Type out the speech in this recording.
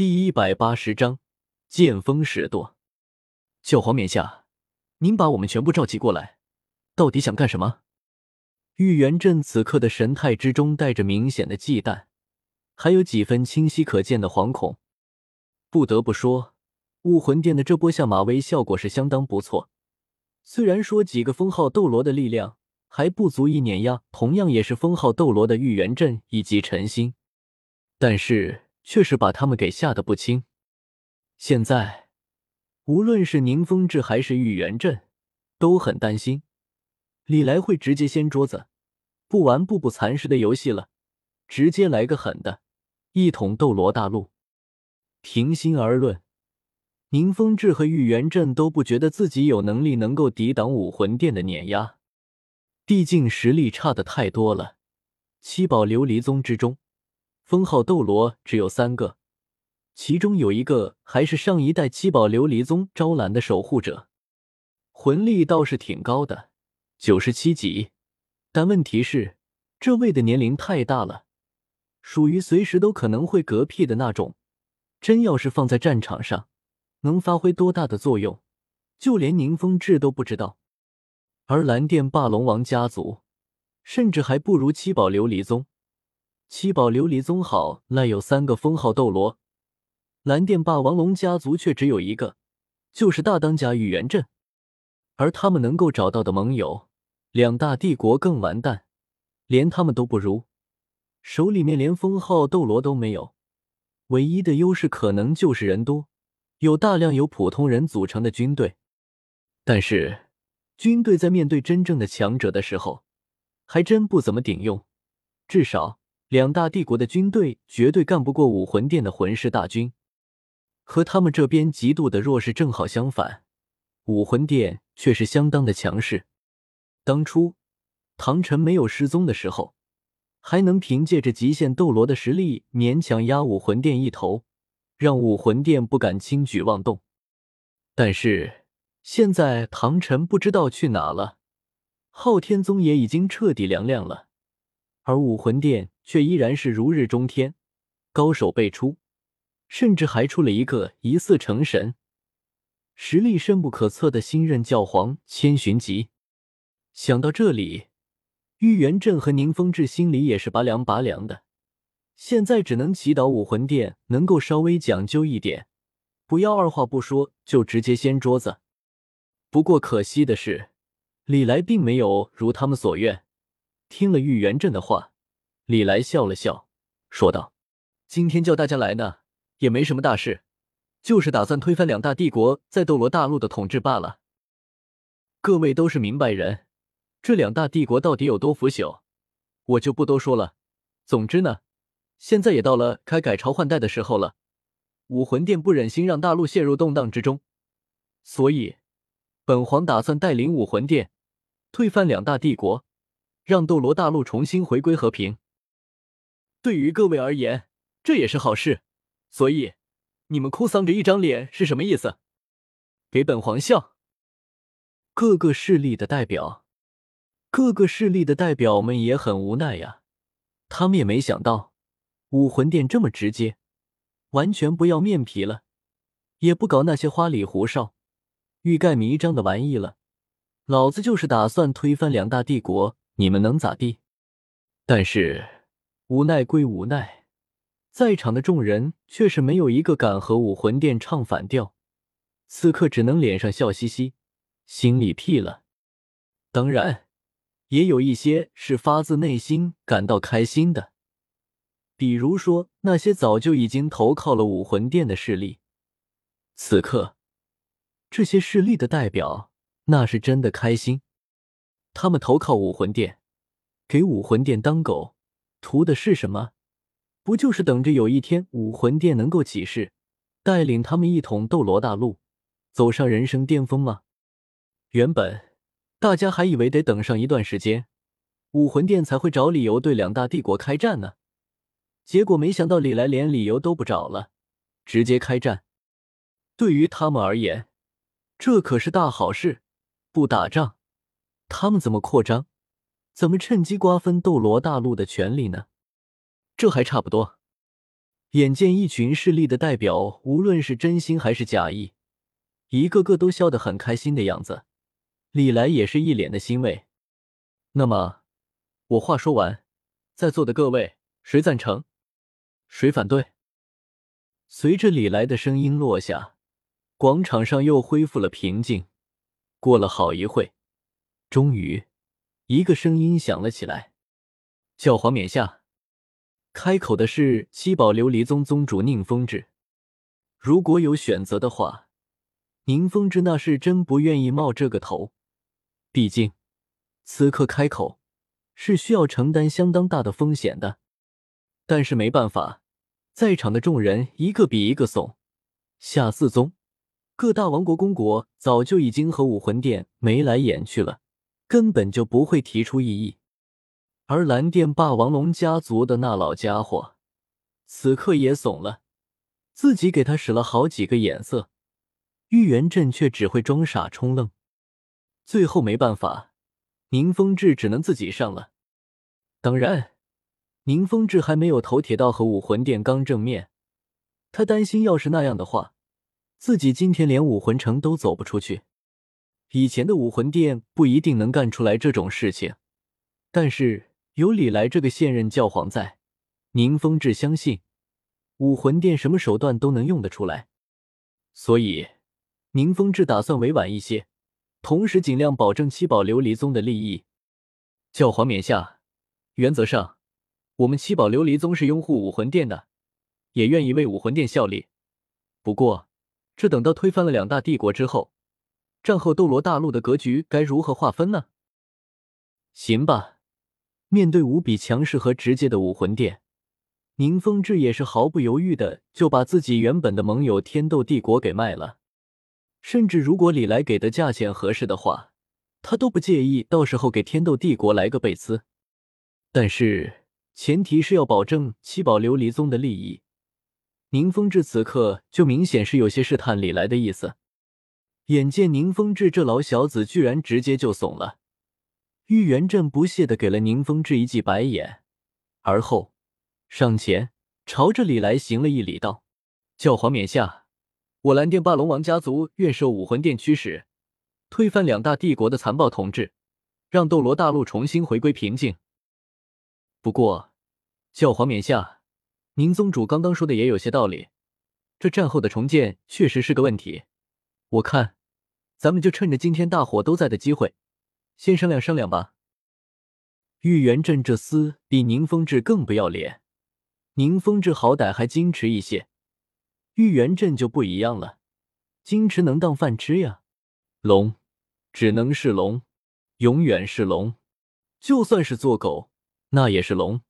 第一百八十章剑锋使舵。教皇冕下，您把我们全部召集过来，到底想干什么？玉元镇此刻的神态之中带着明显的忌惮，还有几分清晰可见的惶恐。不得不说，武魂殿的这波下马威效果是相当不错。虽然说几个封号斗罗的力量还不足以碾压同样也是封号斗罗的玉元镇以及陈星，但是。却是把他们给吓得不轻。现在，无论是宁风致还是玉元镇，都很担心李来会直接掀桌子，不玩步步蚕食的游戏了，直接来个狠的，一统斗罗大陆。平心而论，宁风致和玉元镇都不觉得自己有能力能够抵挡武魂殿的碾压，毕竟实力差的太多了。七宝琉璃宗之中。封号斗罗只有三个，其中有一个还是上一代七宝琉璃宗招揽的守护者，魂力倒是挺高的，九十七级。但问题是，这位的年龄太大了，属于随时都可能会嗝屁的那种。真要是放在战场上，能发挥多大的作用，就连宁风致都不知道。而蓝电霸龙王家族，甚至还不如七宝琉璃宗。七宝琉璃宗好赖有三个封号斗罗，蓝电霸王龙家族却只有一个，就是大当家玉元镇。而他们能够找到的盟友，两大帝国更完蛋，连他们都不如，手里面连封号斗罗都没有。唯一的优势可能就是人多，有大量由普通人组成的军队。但是，军队在面对真正的强者的时候，还真不怎么顶用，至少。两大帝国的军队绝对干不过武魂殿的魂师大军，和他们这边极度的弱势正好相反，武魂殿却是相当的强势。当初唐晨没有失踪的时候，还能凭借着极限斗罗的实力勉强压武魂殿一头，让武魂殿不敢轻举妄动。但是现在唐晨不知道去哪了，昊天宗也已经彻底凉凉了，而武魂殿。却依然是如日中天，高手辈出，甚至还出了一个疑似成神、实力深不可测的新任教皇千寻疾。想到这里，玉元镇和宁风致心里也是拔凉拔凉的。现在只能祈祷武魂殿能够稍微讲究一点，不要二话不说就直接掀桌子。不过可惜的是，李来并没有如他们所愿，听了玉元镇的话。李来笑了笑，说道：“今天叫大家来呢，也没什么大事，就是打算推翻两大帝国在斗罗大陆的统治罢了。各位都是明白人，这两大帝国到底有多腐朽，我就不多说了。总之呢，现在也到了开改朝换代的时候了。武魂殿不忍心让大陆陷入动荡之中，所以本皇打算带领武魂殿推翻两大帝国，让斗罗大陆重新回归和平。”对于各位而言，这也是好事，所以你们哭丧着一张脸是什么意思？给本皇笑！各个势力的代表，各个势力的代表们也很无奈呀。他们也没想到武魂殿这么直接，完全不要面皮了，也不搞那些花里胡哨、欲盖弥彰的玩意了。老子就是打算推翻两大帝国，你们能咋地？但是。无奈归无奈，在场的众人却是没有一个敢和武魂殿唱反调，此刻只能脸上笑嘻嘻，心里屁了。当然，也有一些是发自内心感到开心的，比如说那些早就已经投靠了武魂殿的势力。此刻，这些势力的代表那是真的开心，他们投靠武魂殿，给武魂殿当狗。图的是什么？不就是等着有一天武魂殿能够起势，带领他们一统斗罗大陆，走上人生巅峰吗？原本大家还以为得等上一段时间，武魂殿才会找理由对两大帝国开战呢。结果没想到李来连理由都不找了，直接开战。对于他们而言，这可是大好事。不打仗，他们怎么扩张？怎么趁机瓜分斗罗大陆的权利呢？这还差不多。眼见一群势力的代表，无论是真心还是假意，一个个都笑得很开心的样子，李来也是一脸的欣慰。那么，我话说完，在座的各位，谁赞成？谁反对？随着李来的声音落下，广场上又恢复了平静。过了好一会，终于，一个声音响了起来：“教皇冕下。”开口的是七宝琉璃宗宗主宁风致。如果有选择的话，宁风致那是真不愿意冒这个头。毕竟，此刻开口是需要承担相当大的风险的。但是没办法，在场的众人一个比一个怂。下四宗，各大王国公国早就已经和武魂殿眉来眼去了，根本就不会提出异议。而蓝电霸王龙家族的那老家伙，此刻也怂了，自己给他使了好几个眼色，玉元镇却只会装傻充愣。最后没办法，宁风致只能自己上了。当然，宁风致还没有头铁到和武魂殿刚正面，他担心要是那样的话，自己今天连武魂城都走不出去。以前的武魂殿不一定能干出来这种事情，但是。有李来这个现任教皇在，宁风致相信武魂殿什么手段都能用得出来，所以宁风致打算委婉一些，同时尽量保证七宝琉璃宗的利益。教皇冕下，原则上我们七宝琉璃宗是拥护武魂殿的，也愿意为武魂殿效力。不过，这等到推翻了两大帝国之后，战后斗罗大陆的格局该如何划分呢？行吧。面对无比强势和直接的武魂殿，宁风致也是毫不犹豫的就把自己原本的盟友天斗帝国给卖了。甚至如果李来给的价钱合适的话，他都不介意到时候给天斗帝国来个贝兹。但是前提是要保证七宝琉璃宗的利益。宁风致此刻就明显是有些试探李来的意思。眼见宁风致这老小子居然直接就怂了。玉元镇不屑的给了宁风致一记白眼，而后上前朝着李来行了一礼，道：“教皇冕下，我蓝电霸龙王家族愿受武魂殿驱使，推翻两大帝国的残暴统治，让斗罗大陆重新回归平静。不过，教皇冕下，宁宗主刚刚说的也有些道理，这战后的重建确实是个问题。我看，咱们就趁着今天大伙都在的机会。”先商量商量吧。玉元镇这厮比宁风致更不要脸，宁风致好歹还矜持一些，玉元镇就不一样了，矜持能当饭吃呀。龙只能是龙，永远是龙，就算是做狗，那也是龙。